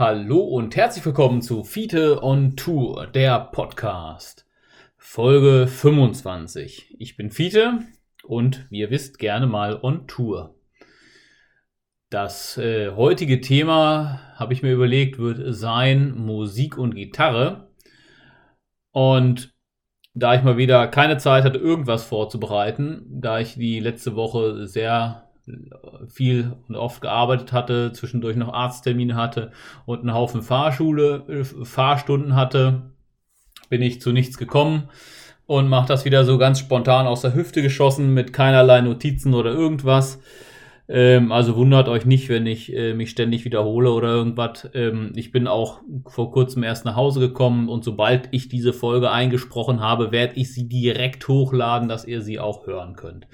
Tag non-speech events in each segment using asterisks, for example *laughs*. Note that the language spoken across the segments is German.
Hallo und herzlich willkommen zu Fiete on Tour, der Podcast. Folge 25. Ich bin Fiete und wie ihr wisst gerne mal on Tour. Das äh, heutige Thema, habe ich mir überlegt, wird sein Musik und Gitarre. Und da ich mal wieder keine Zeit hatte, irgendwas vorzubereiten, da ich die letzte Woche sehr viel und oft gearbeitet hatte, zwischendurch noch Arzttermine hatte und einen Haufen Fahrschule, äh, Fahrstunden hatte, bin ich zu nichts gekommen und mache das wieder so ganz spontan aus der Hüfte geschossen mit keinerlei Notizen oder irgendwas. Ähm, also wundert euch nicht, wenn ich äh, mich ständig wiederhole oder irgendwas. Ähm, ich bin auch vor kurzem erst nach Hause gekommen und sobald ich diese Folge eingesprochen habe, werde ich sie direkt hochladen, dass ihr sie auch hören könnt.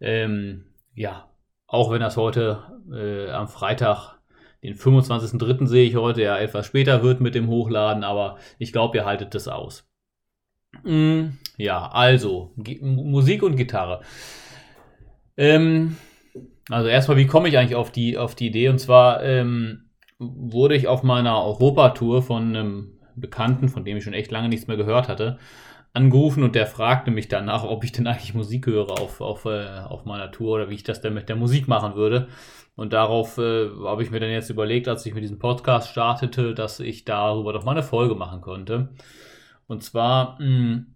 Ähm, ja, auch wenn das heute äh, am Freitag, den 25.03. sehe ich heute, ja etwas später wird mit dem Hochladen, aber ich glaube, ihr haltet das aus. Mm, ja, also, G Musik und Gitarre. Ähm, also erstmal, wie komme ich eigentlich auf die, auf die Idee? Und zwar ähm, wurde ich auf meiner Europatour von einem Bekannten, von dem ich schon echt lange nichts mehr gehört hatte, angerufen und der fragte mich danach, ob ich denn eigentlich Musik höre auf, auf, äh, auf meiner Tour oder wie ich das denn mit der Musik machen würde. Und darauf äh, habe ich mir dann jetzt überlegt, als ich mit diesem Podcast startete, dass ich darüber doch mal eine Folge machen könnte. Und zwar, mh, hm,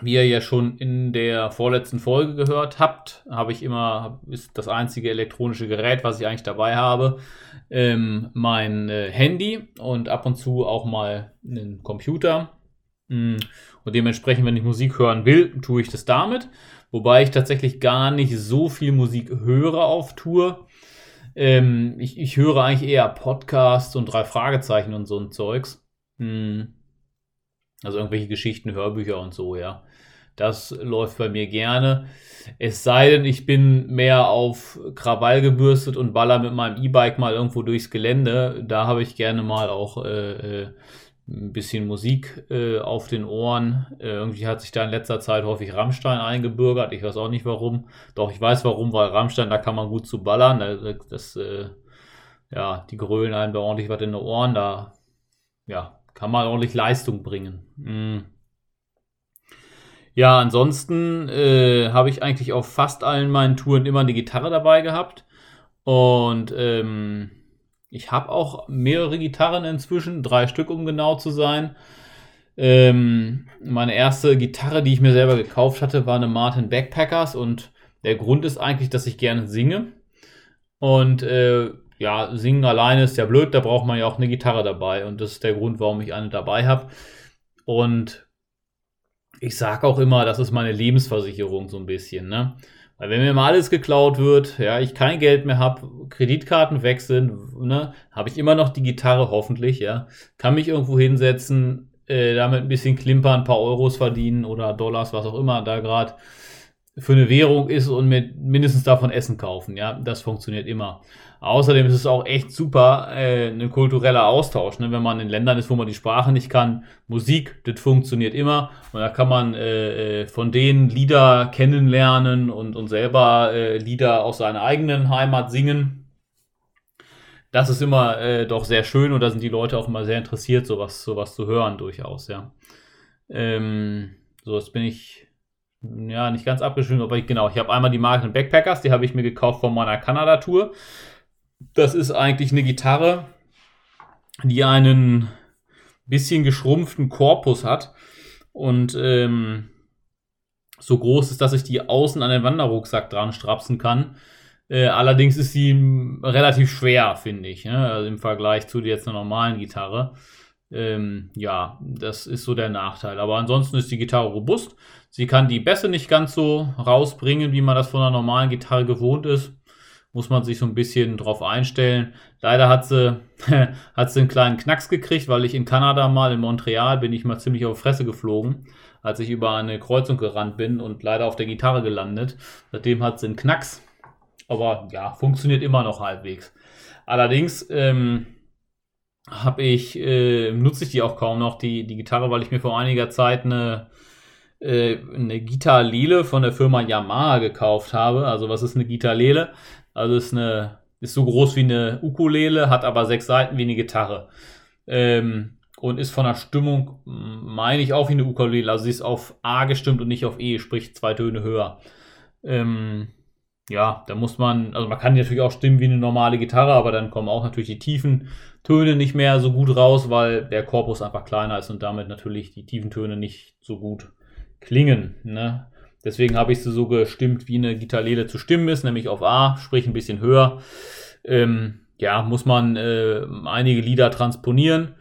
wie ihr ja schon in der vorletzten Folge gehört habt, habe ich immer, ist das einzige elektronische Gerät, was ich eigentlich dabei habe, ähm, mein äh, Handy und ab und zu auch mal einen Computer. Hm, und dementsprechend, wenn ich Musik hören will, tue ich das damit. Wobei ich tatsächlich gar nicht so viel Musik höre auf Tour. Ähm, ich, ich höre eigentlich eher Podcasts und drei Fragezeichen und so ein Zeugs. Hm. Also irgendwelche Geschichten, Hörbücher und so, ja. Das läuft bei mir gerne. Es sei denn, ich bin mehr auf Krawall gebürstet und baller mit meinem E-Bike mal irgendwo durchs Gelände. Da habe ich gerne mal auch äh, äh ein bisschen Musik äh, auf den Ohren. Äh, irgendwie hat sich da in letzter Zeit häufig Rammstein eingebürgert. Ich weiß auch nicht warum. Doch, ich weiß warum, weil Rammstein, da kann man gut zu ballern. Das, das äh, ja, die grölen einem da ordentlich was in den Ohren. Da, ja, kann man ordentlich Leistung bringen. Mhm. Ja, ansonsten äh, habe ich eigentlich auf fast allen meinen Touren immer eine Gitarre dabei gehabt. Und ähm, ich habe auch mehrere Gitarren inzwischen, drei Stück, um genau zu sein. Ähm, meine erste Gitarre, die ich mir selber gekauft hatte, war eine Martin Backpackers und der Grund ist eigentlich, dass ich gerne singe. Und äh, ja, singen alleine ist ja blöd, da braucht man ja auch eine Gitarre dabei und das ist der Grund, warum ich eine dabei habe. Und ich sage auch immer, das ist meine Lebensversicherung so ein bisschen. Ne? Weil wenn mir mal alles geklaut wird, ja, ich kein Geld mehr habe, Kreditkarten wechseln, ne, habe ich immer noch die Gitarre hoffentlich, ja, kann mich irgendwo hinsetzen, äh, damit ein bisschen klimpern, ein paar Euros verdienen oder Dollars, was auch immer da gerade für eine Währung ist und mit mindestens davon Essen kaufen, ja, das funktioniert immer. Außerdem ist es auch echt super, äh, ein kultureller Austausch, ne? wenn man in Ländern ist, wo man die Sprache nicht kann. Musik, das funktioniert immer. Und da kann man äh, äh, von denen Lieder kennenlernen und, und selber äh, Lieder aus seiner eigenen Heimat singen. Das ist immer äh, doch sehr schön und da sind die Leute auch immer sehr interessiert, sowas, sowas zu hören, durchaus, ja. Ähm, so, jetzt bin ich ja nicht ganz abgeschrieben, aber ich, genau, ich habe einmal die Marken Backpackers, die habe ich mir gekauft von meiner Kanada-Tour. Das ist eigentlich eine Gitarre, die einen bisschen geschrumpften Korpus hat und ähm, so groß ist, dass ich die außen an den Wanderrucksack dran strapsen kann. Äh, allerdings ist sie relativ schwer, finde ich, ne? also im Vergleich zu jetzt einer normalen Gitarre. Ähm, ja, das ist so der Nachteil. Aber ansonsten ist die Gitarre robust. Sie kann die Bässe nicht ganz so rausbringen, wie man das von einer normalen Gitarre gewohnt ist muss man sich so ein bisschen drauf einstellen. Leider hat sie, *laughs* hat sie einen kleinen Knacks gekriegt, weil ich in Kanada mal, in Montreal, bin ich mal ziemlich auf Fresse geflogen, als ich über eine Kreuzung gerannt bin und leider auf der Gitarre gelandet. Seitdem hat sie einen Knacks. Aber ja, funktioniert immer noch halbwegs. Allerdings ähm, habe ich, äh, nutze ich die auch kaum noch, die, die Gitarre, weil ich mir vor einiger Zeit eine, äh, eine Gitarre von der Firma Yamaha gekauft habe. Also was ist eine Gitarre also ist eine ist so groß wie eine Ukulele, hat aber sechs Seiten wie eine Gitarre. Ähm, und ist von der Stimmung, meine ich, auch wie eine Ukulele. Also sie ist auf A gestimmt und nicht auf E, sprich zwei Töne höher. Ähm, ja, da muss man, also man kann natürlich auch stimmen wie eine normale Gitarre, aber dann kommen auch natürlich die tiefen Töne nicht mehr so gut raus, weil der Korpus einfach kleiner ist und damit natürlich die tiefen Töne nicht so gut klingen. Ne? Deswegen habe ich sie so gestimmt, wie eine Gitarrele zu stimmen ist, nämlich auf A, sprich ein bisschen höher. Ähm, ja, muss man äh, einige Lieder transponieren.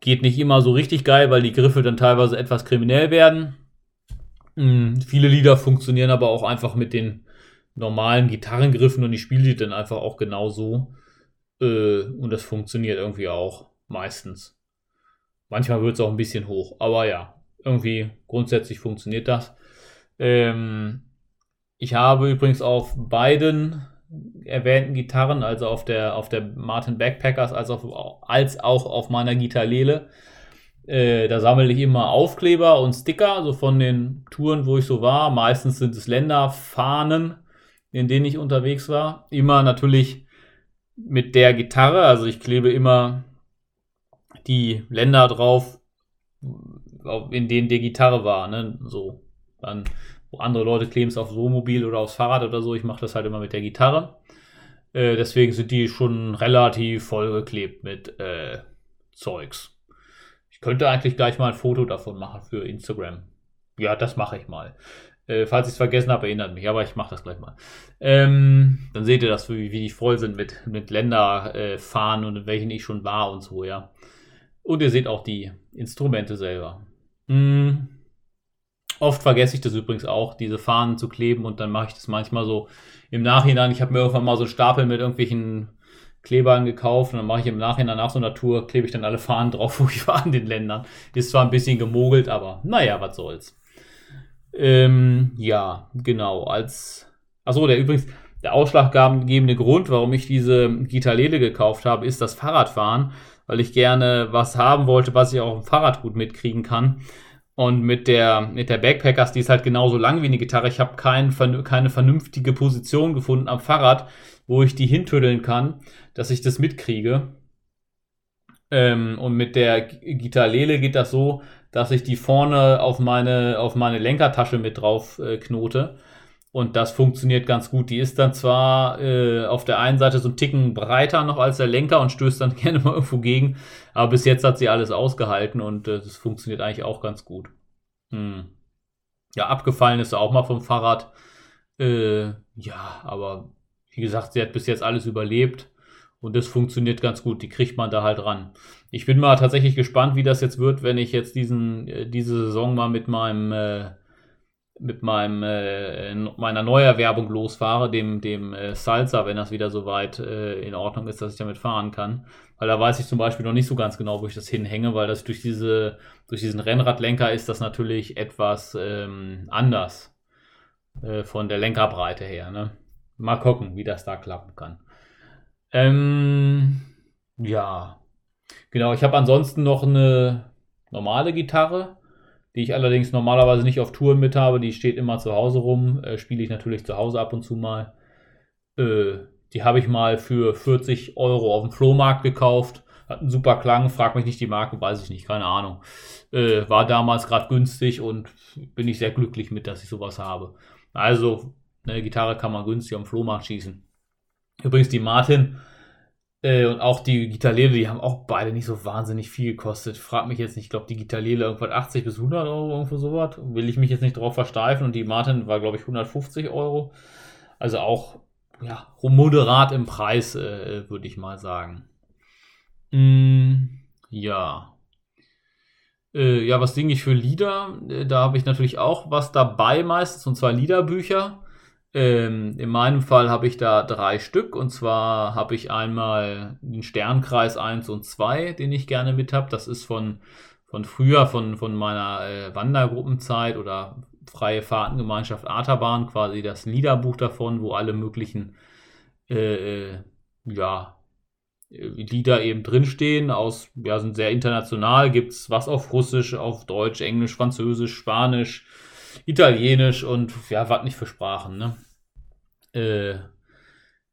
Geht nicht immer so richtig geil, weil die Griffe dann teilweise etwas kriminell werden. Mhm, viele Lieder funktionieren aber auch einfach mit den normalen Gitarrengriffen und ich spiele die dann einfach auch genauso. Äh, und das funktioniert irgendwie auch meistens. Manchmal wird es auch ein bisschen hoch, aber ja, irgendwie grundsätzlich funktioniert das. Ähm, ich habe übrigens auf beiden erwähnten Gitarren, also auf der, auf der Martin Backpackers als, auf, als auch auf meiner Gitarrele, äh, da sammle ich immer Aufkleber und Sticker, so von den Touren, wo ich so war. Meistens sind es Länderfahnen in denen ich unterwegs war. Immer natürlich mit der Gitarre, also ich klebe immer die Länder drauf, in denen die Gitarre war, ne? So. Dann, wo andere Leute kleben es aufs Wohnmobil oder aufs Fahrrad oder so, ich mache das halt immer mit der Gitarre. Äh, deswegen sind die schon relativ vollgeklebt mit äh, Zeugs. Ich könnte eigentlich gleich mal ein Foto davon machen für Instagram. Ja, das mache ich mal. Äh, falls ich es vergessen habe, erinnert mich, aber ich mache das gleich mal. Ähm, dann seht ihr das, wie, wie die voll sind mit, mit Länderfahnen äh, und in welchen ich schon war und so, ja. Und ihr seht auch die Instrumente selber. Hm. Oft vergesse ich das übrigens auch, diese Fahnen zu kleben und dann mache ich das manchmal so im Nachhinein. Ich habe mir irgendwann mal so einen Stapel mit irgendwelchen Klebern gekauft und dann mache ich im Nachhinein nach so einer Tour, klebe ich dann alle Fahnen *laughs* drauf, wo ich war in den Ländern. Ist zwar ein bisschen gemogelt, aber naja, was soll's. Ähm, ja, genau. Als. Achso, der übrigens, der ausschlaggebende Grund, warum ich diese Gitarlele gekauft habe, ist das Fahrradfahren, weil ich gerne was haben wollte, was ich auch im Fahrrad gut mitkriegen kann. Und mit der, mit der Backpackers, die ist halt genauso lang wie eine Gitarre. Ich habe kein, keine vernünftige Position gefunden am Fahrrad, wo ich die hintüddeln kann, dass ich das mitkriege. Ähm, und mit der Gitarlele geht das so, dass ich die vorne auf meine, auf meine Lenkertasche mit drauf äh, knote. Und das funktioniert ganz gut. Die ist dann zwar äh, auf der einen Seite so ein Ticken breiter noch als der Lenker und stößt dann *laughs* gerne mal irgendwo gegen. Aber bis jetzt hat sie alles ausgehalten und äh, das funktioniert eigentlich auch ganz gut. Hm. Ja, abgefallen ist sie auch mal vom Fahrrad. Äh, ja, aber wie gesagt, sie hat bis jetzt alles überlebt. Und das funktioniert ganz gut. Die kriegt man da halt ran. Ich bin mal tatsächlich gespannt, wie das jetzt wird, wenn ich jetzt diesen, äh, diese Saison mal mit meinem, äh, mit meinem, äh, meiner Neuerwerbung losfahre, dem, dem äh, Salsa, wenn das wieder so weit äh, in Ordnung ist, dass ich damit fahren kann. Weil da weiß ich zum Beispiel noch nicht so ganz genau, wo ich das hinhänge, weil das durch diese, durch diesen Rennradlenker ist das natürlich etwas ähm, anders äh, von der Lenkerbreite her. Ne? Mal gucken, wie das da klappen kann. Ähm, ja. Genau, ich habe ansonsten noch eine normale Gitarre, die ich allerdings normalerweise nicht auf Touren mit habe. Die steht immer zu Hause rum. Äh, Spiele ich natürlich zu Hause ab und zu mal. Äh, die habe ich mal für 40 Euro auf dem Flohmarkt gekauft. Hat einen super Klang, frag mich nicht die Marke, weiß ich nicht, keine Ahnung. Äh, war damals gerade günstig und bin ich sehr glücklich mit, dass ich sowas habe. Also, eine Gitarre kann man günstig am Flohmarkt schießen. Übrigens die Martin äh, und auch die Gitarlele, die haben auch beide nicht so wahnsinnig viel gekostet. Frag mich jetzt nicht, ich glaube die Gitarlele irgendwas 80 bis 100 Euro, irgendwo sowas. Will ich mich jetzt nicht drauf versteifen und die Martin war glaube ich 150 Euro. Also auch ja, moderat im Preis, äh, würde ich mal sagen. Mm, ja. Äh, ja, was singe ich für Lieder? Äh, da habe ich natürlich auch was dabei meistens, und zwar Liederbücher. Ähm, in meinem Fall habe ich da drei Stück und zwar habe ich einmal den Sternkreis 1 und 2, den ich gerne mit habe. Das ist von, von früher, von, von meiner äh, Wandergruppenzeit oder Freie Fahrtengemeinschaft Arterbahn, quasi das Liederbuch davon, wo alle möglichen äh, äh ja, Lieder eben drinstehen. Aus, ja, sind sehr international, gibt es was auf Russisch, auf Deutsch, Englisch, Französisch, Spanisch Italienisch und ja, was nicht für Sprachen, ne? Äh,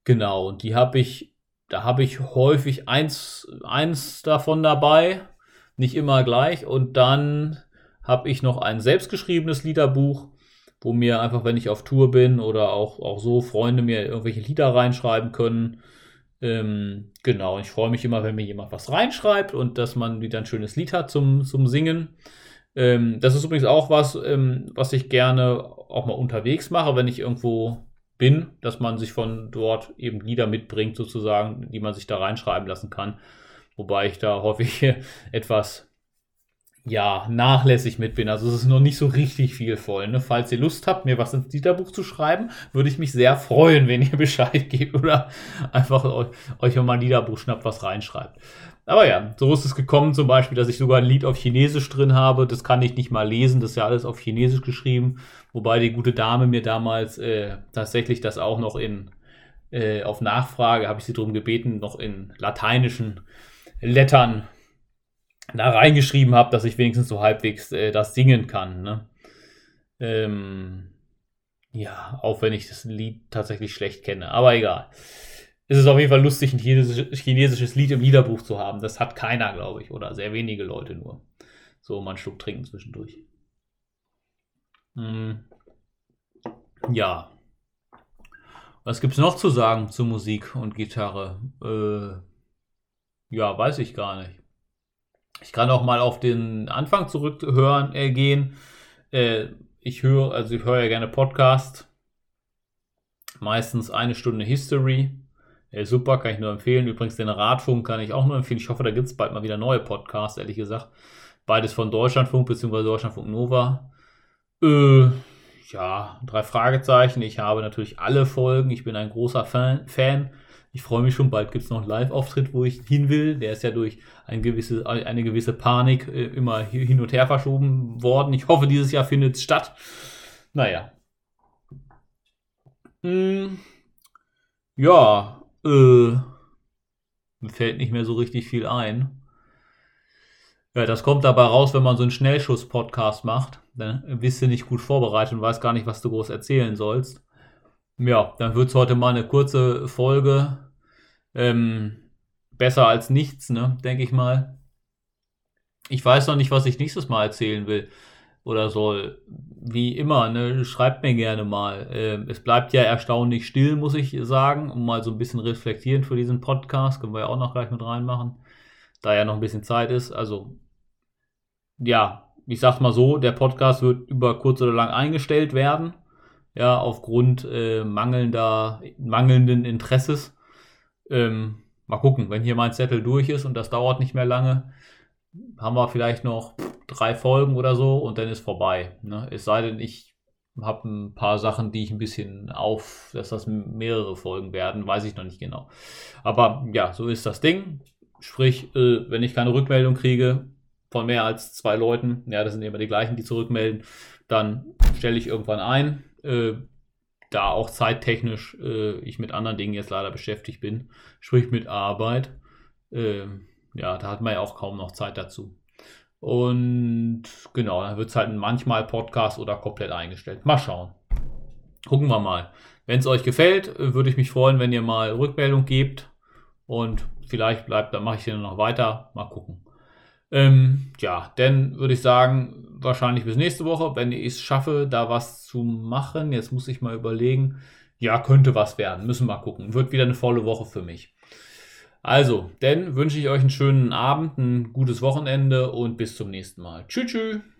Genau, und die habe ich, da habe ich häufig eins, eins davon dabei, nicht immer gleich. Und dann habe ich noch ein selbstgeschriebenes Liederbuch, wo mir einfach, wenn ich auf Tour bin oder auch, auch so Freunde mir irgendwelche Lieder reinschreiben können. Ähm, genau, ich freue mich immer, wenn mir jemand was reinschreibt und dass man wieder ein schönes Lied hat zum, zum Singen. Ähm, das ist übrigens auch was, ähm, was ich gerne auch mal unterwegs mache, wenn ich irgendwo bin, dass man sich von dort eben Lieder mitbringt, sozusagen, die man sich da reinschreiben lassen kann. Wobei ich da häufig *laughs* etwas ja, nachlässig mit bin. Also es ist noch nicht so richtig viel voll. Ne? Falls ihr Lust habt, mir was ins Liederbuch zu schreiben, würde ich mich sehr freuen, wenn ihr *laughs* Bescheid gebt oder einfach euch, euch mal ein Liederbuch schnappt, was reinschreibt. Aber ja, so ist es gekommen zum Beispiel, dass ich sogar ein Lied auf Chinesisch drin habe. Das kann ich nicht mal lesen, das ist ja alles auf Chinesisch geschrieben. Wobei die gute Dame mir damals äh, tatsächlich das auch noch in, äh, auf Nachfrage, habe ich sie darum gebeten, noch in lateinischen Lettern da reingeschrieben habe, dass ich wenigstens so halbwegs äh, das singen kann. Ne? Ähm, ja, auch wenn ich das Lied tatsächlich schlecht kenne, aber egal. Es ist auf jeden Fall lustig, ein chinesisches, Lied im Liederbuch zu haben. Das hat keiner, glaube ich, oder sehr wenige Leute nur. So mal einen Schluck trinken zwischendurch. Hm. Ja. Was gibt es noch zu sagen zu Musik und Gitarre? Äh, ja, weiß ich gar nicht. Ich kann auch mal auf den Anfang zurückhören äh, gehen. Äh, ich höre, also ich höre ja gerne Podcast. Meistens eine Stunde History. Äh, super, kann ich nur empfehlen. Übrigens den Radfunk kann ich auch nur empfehlen. Ich hoffe, da gibt es bald mal wieder neue Podcasts, ehrlich gesagt. Beides von Deutschlandfunk bzw. Deutschlandfunk Nova. Äh, ja, drei Fragezeichen. Ich habe natürlich alle Folgen. Ich bin ein großer Fan. Fan. Ich freue mich schon, bald gibt es noch einen Live-Auftritt, wo ich hin will. Der ist ja durch ein gewisse, eine gewisse Panik äh, immer hin und her verschoben worden. Ich hoffe, dieses Jahr findet es statt. Naja. Hm. Ja, äh, mir fällt nicht mehr so richtig viel ein. Ja, das kommt dabei raus, wenn man so einen Schnellschuss-Podcast macht. Dann bist du nicht gut vorbereitet und weißt gar nicht, was du groß erzählen sollst. Ja, dann wird es heute mal eine kurze Folge. Ähm, besser als nichts, ne, denke ich mal. Ich weiß noch nicht, was ich nächstes Mal erzählen will oder soll. Wie immer, ne, schreibt mir gerne mal. Ähm, es bleibt ja erstaunlich still, muss ich sagen, um mal so ein bisschen reflektieren für diesen Podcast. Können wir ja auch noch gleich mit reinmachen, da ja noch ein bisschen Zeit ist. Also, ja, ich sag's mal so, der Podcast wird über kurz oder lang eingestellt werden ja, aufgrund äh, mangelnder, mangelnden Interesses. Ähm, mal gucken, wenn hier mein Zettel durch ist und das dauert nicht mehr lange, haben wir vielleicht noch drei Folgen oder so und dann ist vorbei. Ne? Es sei denn, ich habe ein paar Sachen, die ich ein bisschen auf, dass das mehrere Folgen werden, weiß ich noch nicht genau. Aber ja, so ist das Ding. Sprich, äh, wenn ich keine Rückmeldung kriege von mehr als zwei Leuten, ja, das sind immer die gleichen, die zurückmelden, dann stelle ich irgendwann ein, äh, da auch zeittechnisch äh, ich mit anderen Dingen jetzt leider beschäftigt bin, sprich mit Arbeit. Äh, ja, da hat man ja auch kaum noch Zeit dazu. Und genau, dann wird es halt manchmal Podcast oder komplett eingestellt. Mal schauen. Gucken wir mal. Wenn es euch gefällt, würde ich mich freuen, wenn ihr mal Rückmeldung gebt. Und vielleicht bleibt, dann mache ich den noch weiter. Mal gucken. Ähm, ja, dann würde ich sagen, wahrscheinlich bis nächste Woche, wenn ich es schaffe, da was zu machen. Jetzt muss ich mal überlegen. Ja, könnte was werden. Müssen wir mal gucken. Wird wieder eine volle Woche für mich. Also, dann wünsche ich euch einen schönen Abend, ein gutes Wochenende und bis zum nächsten Mal. Tschüss, tschüss.